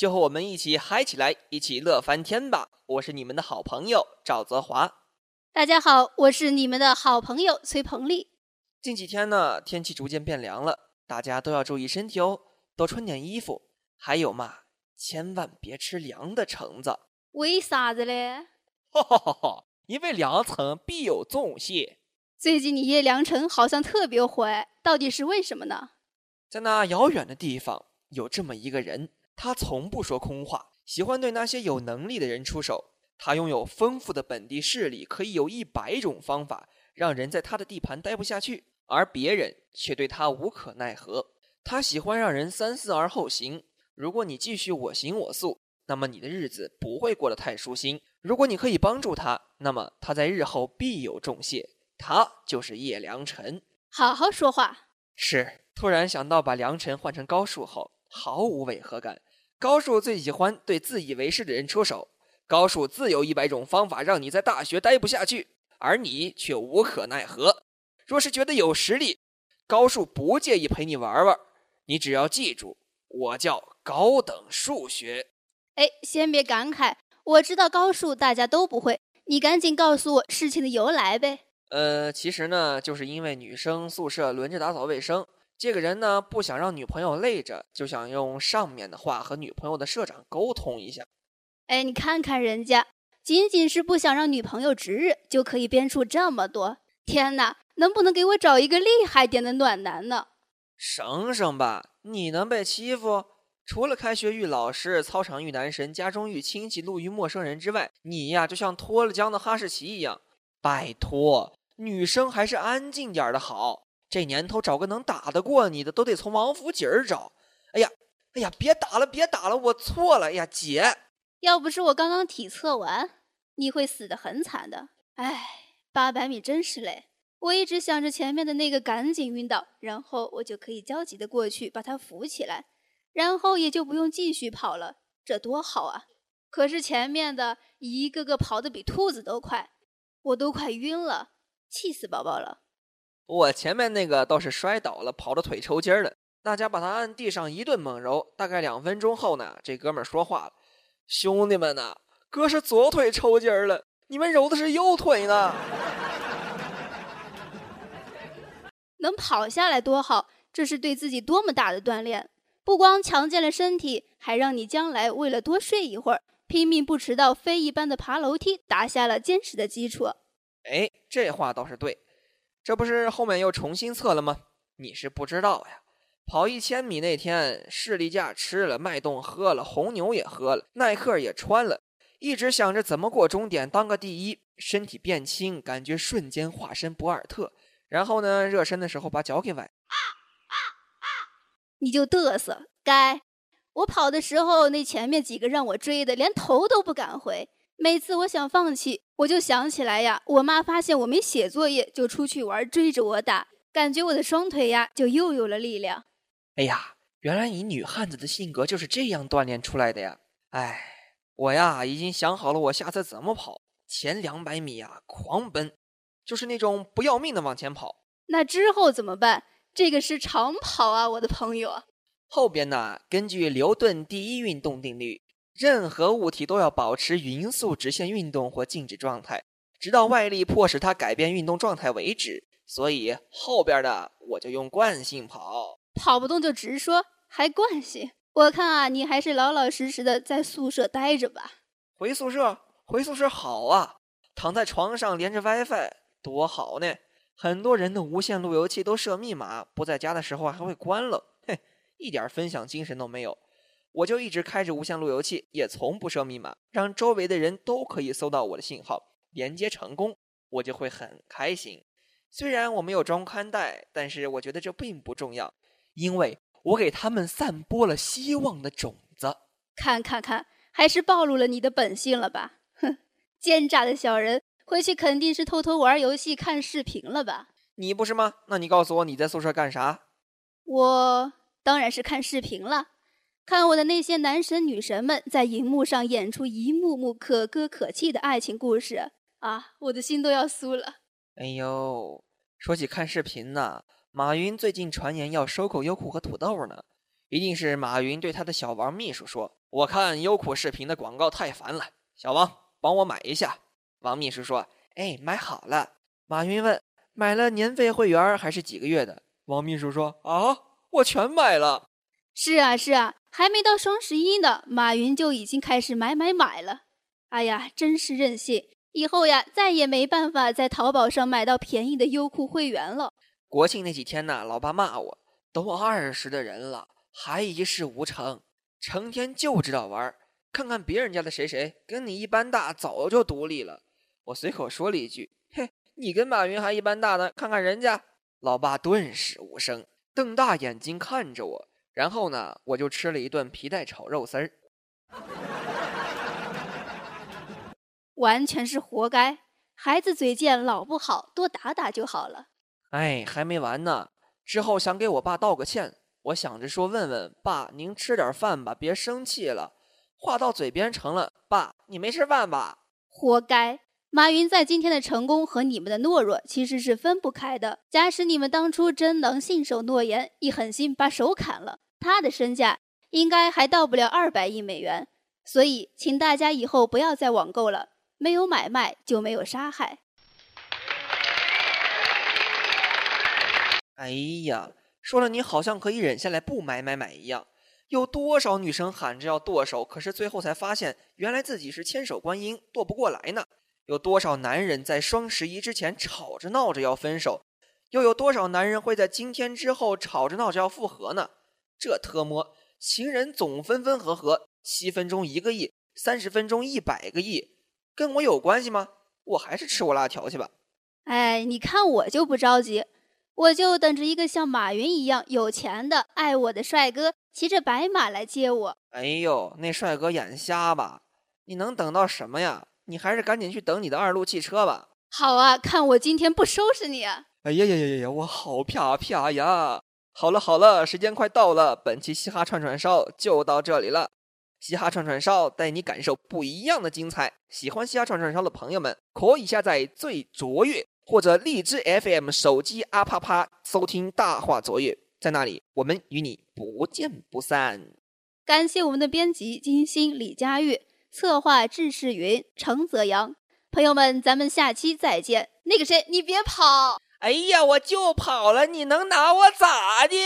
就和我们一起嗨起来，一起乐翻天吧！我是你们的好朋友赵泽华。大家好，我是你们的好朋友崔鹏丽。近几天呢，天气逐渐变凉了，大家都要注意身体哦，多穿点衣服。还有嘛，千万别吃凉的橙子。为啥子嘞？哈哈哈哈！因为凉橙必有重谢。最近你夜凉橙好像特别火，到底是为什么呢？在那遥远的地方，有这么一个人。他从不说空话，喜欢对那些有能力的人出手。他拥有丰富的本地势力，可以有一百种方法让人在他的地盘待不下去，而别人却对他无可奈何。他喜欢让人三思而后行。如果你继续我行我素，那么你的日子不会过得太舒心。如果你可以帮助他，那么他在日后必有重谢。他就是叶良辰。好好说话。是，突然想到把良辰换成高数后，毫无违和感。高数最喜欢对自以为是的人出手。高数自有一百种方法让你在大学待不下去，而你却无可奈何。若是觉得有实力，高数不介意陪你玩玩。你只要记住，我叫高等数学。哎，先别感慨，我知道高数大家都不会。你赶紧告诉我事情的由来呗。呃，其实呢，就是因为女生宿舍轮着打扫卫生。这个人呢，不想让女朋友累着，就想用上面的话和女朋友的社长沟通一下。哎，你看看人家，仅仅是不想让女朋友值日，就可以编出这么多。天哪，能不能给我找一个厉害点的暖男呢？省省吧，你能被欺负？除了开学遇老师，操场遇男神，家中遇亲戚，路遇陌生人之外，你呀，就像脱了缰的哈士奇一样。拜托，女生还是安静点的好。这年头找个能打得过你的，都得从王府井儿找。哎呀，哎呀，别打了，别打了，我错了。哎呀，姐，要不是我刚刚体测完，你会死得很惨的。哎，八百米真是累，我一直想着前面的那个赶紧晕倒，然后我就可以焦急的过去把他扶起来，然后也就不用继续跑了，这多好啊！可是前面的一个个跑得比兔子都快，我都快晕了，气死宝宝了。我前面那个倒是摔倒了，跑的腿抽筋了。大家把他按地上一顿猛揉，大概两分钟后呢，这哥们儿说话了：“兄弟们呐，哥是左腿抽筋了，你们揉的是右腿呢。”能跑下来多好，这是对自己多么大的锻炼！不光强健了身体，还让你将来为了多睡一会儿，拼命不迟到、飞一般的爬楼梯，打下了坚实的基础。哎，这话倒是对。这不是后面又重新测了吗？你是不知道呀。跑一千米那天，士力架吃了，脉动喝了，红牛也喝了，耐克也穿了，一直想着怎么过终点当个第一，身体变轻，感觉瞬间化身博尔特。然后呢，热身的时候把脚给崴。啊啊啊你就嘚瑟，该。我跑的时候，那前面几个让我追的，连头都不敢回。每次我想放弃，我就想起来呀，我妈发现我没写作业，就出去玩，追着我打，感觉我的双腿呀就又有了力量。哎呀，原来你女汉子的性格就是这样锻炼出来的呀！哎，我呀已经想好了，我下次怎么跑，前两百米呀狂奔，就是那种不要命的往前跑。那之后怎么办？这个是长跑啊，我的朋友。后边呢，根据牛顿第一运动定律。任何物体都要保持匀速直线运动或静止状态，直到外力迫使它改变运动状态为止。所以后边的我就用惯性跑，跑不动就直说，还惯性？我看啊，你还是老老实实的在宿舍待着吧。回宿舍，回宿舍好啊，躺在床上连着 WiFi，多好呢！很多人的无线路由器都设密码，不在家的时候还会关了，嘿，一点分享精神都没有。我就一直开着无线路由器，也从不设密码，让周围的人都可以搜到我的信号，连接成功，我就会很开心。虽然我没有装宽带，但是我觉得这并不重要，因为我给他们散播了希望的种子。看看看，还是暴露了你的本性了吧？哼，奸诈的小人，回去肯定是偷偷玩游戏、看视频了吧？你不是吗？那你告诉我你在宿舍干啥？我当然是看视频了，看我的那些男神女神们在荧幕上演出一幕幕可歌可泣的爱情故事啊，我的心都要酥了。哎呦，说起看视频呢，马云最近传言要收购优酷和土豆呢，一定是马云对他的小王秘书说：“我看优酷视频的广告太烦了，小王帮我买一下。”王秘书说：“哎，买好了。”马云问。买了年费会员还是几个月的？王秘书说：“啊，我全买了。”是啊，是啊，还没到双十一呢，马云就已经开始买买买了。哎呀，真是任性！以后呀，再也没办法在淘宝上买到便宜的优酷会员了。国庆那几天呢，老爸骂我：“都二十的人了，还一事无成，成天就知道玩。看看别人家的谁谁，跟你一般大，早就独立了。”我随口说了一句。嘿你跟马云还一般大呢，看看人家，老爸顿时无声，瞪大眼睛看着我，然后呢，我就吃了一顿皮带炒肉丝儿，完全是活该，孩子嘴贱，老不好，多打打就好了。哎，还没完呢，之后想给我爸道个歉，我想着说问问爸，您吃点饭吧，别生气了，话到嘴边成了，爸，你没吃饭吧？活该。马云在今天的成功和你们的懦弱其实是分不开的。假使你们当初真能信守诺言，一狠心把手砍了，他的身价应该还到不了二百亿美元。所以，请大家以后不要再网购了，没有买卖就没有杀害。哎呀，说了你好像可以忍下来不买买买一样。有多少女生喊着要剁手，可是最后才发现原来自己是千手观音，剁不过来呢？有多少男人在双十一之前吵着闹着要分手，又有多少男人会在今天之后吵着闹着要复合呢？这特么，行人总分分合合，七分钟一个亿，三十分钟一百个亿，跟我有关系吗？我还是吃我辣条去吧。哎，你看我就不着急，我就等着一个像马云一样有钱的、爱我的帅哥骑着白马来接我。哎呦，那帅哥眼瞎吧？你能等到什么呀？你还是赶紧去等你的二路汽车吧。好啊，看我今天不收拾你！啊！哎呀呀呀呀！我好啪啪呀！好了好了，时间快到了，本期嘻哈串串烧就到这里了。嘻哈串串烧带你感受不一样的精彩。喜欢嘻哈串串烧的朋友们，可以下载最卓越或者荔枝 FM 手机阿啪啪收听大话卓越，在那里我们与你不见不散。感谢我们的编辑金星李佳玉。策划：志世云、程泽阳，朋友们，咱们下期再见。那个谁，你别跑！哎呀，我就跑了，你能拿我咋的？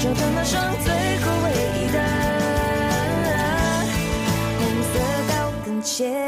找到那双最后唯一的红色高跟鞋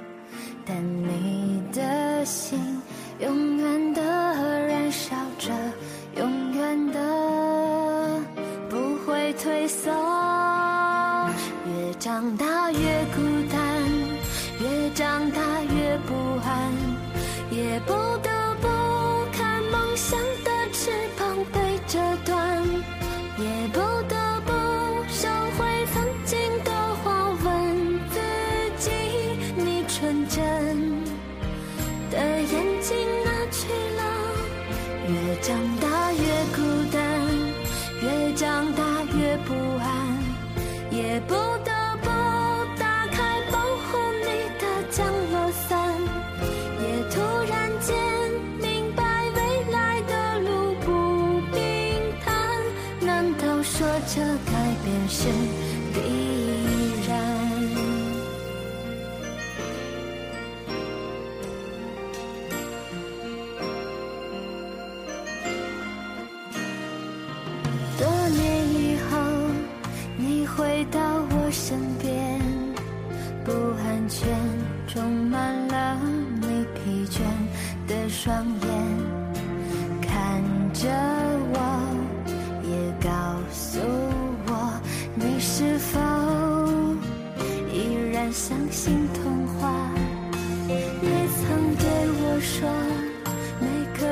但你的心永远的燃烧着，永远的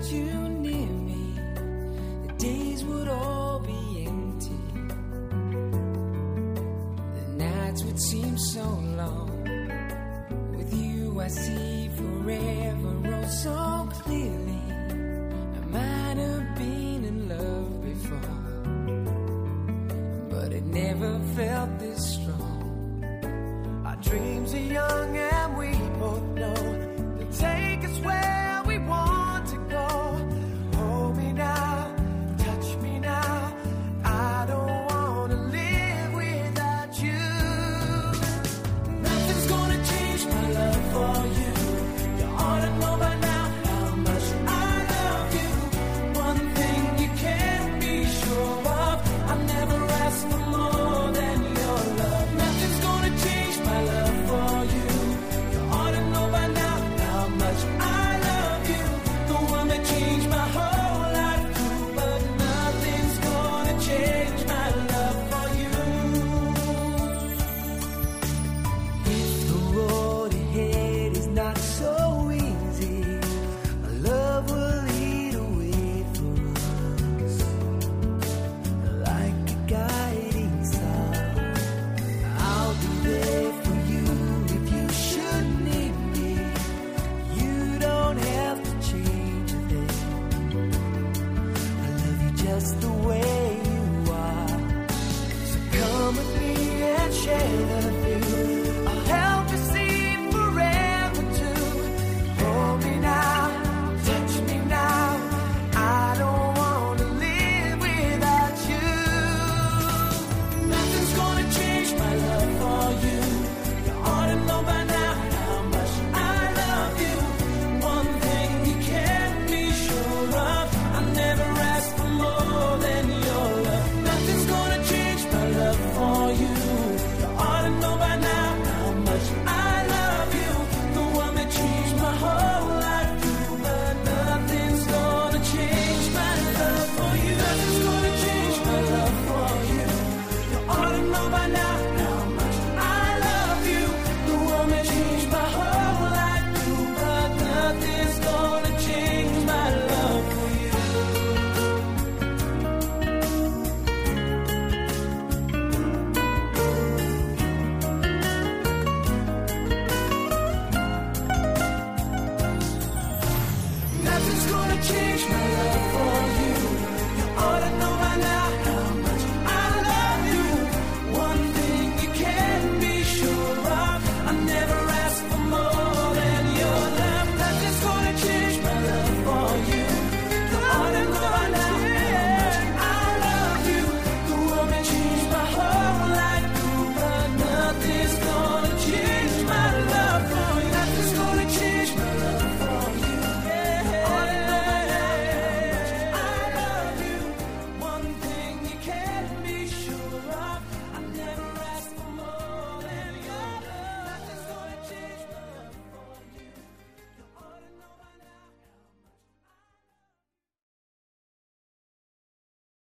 had you near me, the days would all be empty. The nights would seem so long. With you, I see forever, oh, so.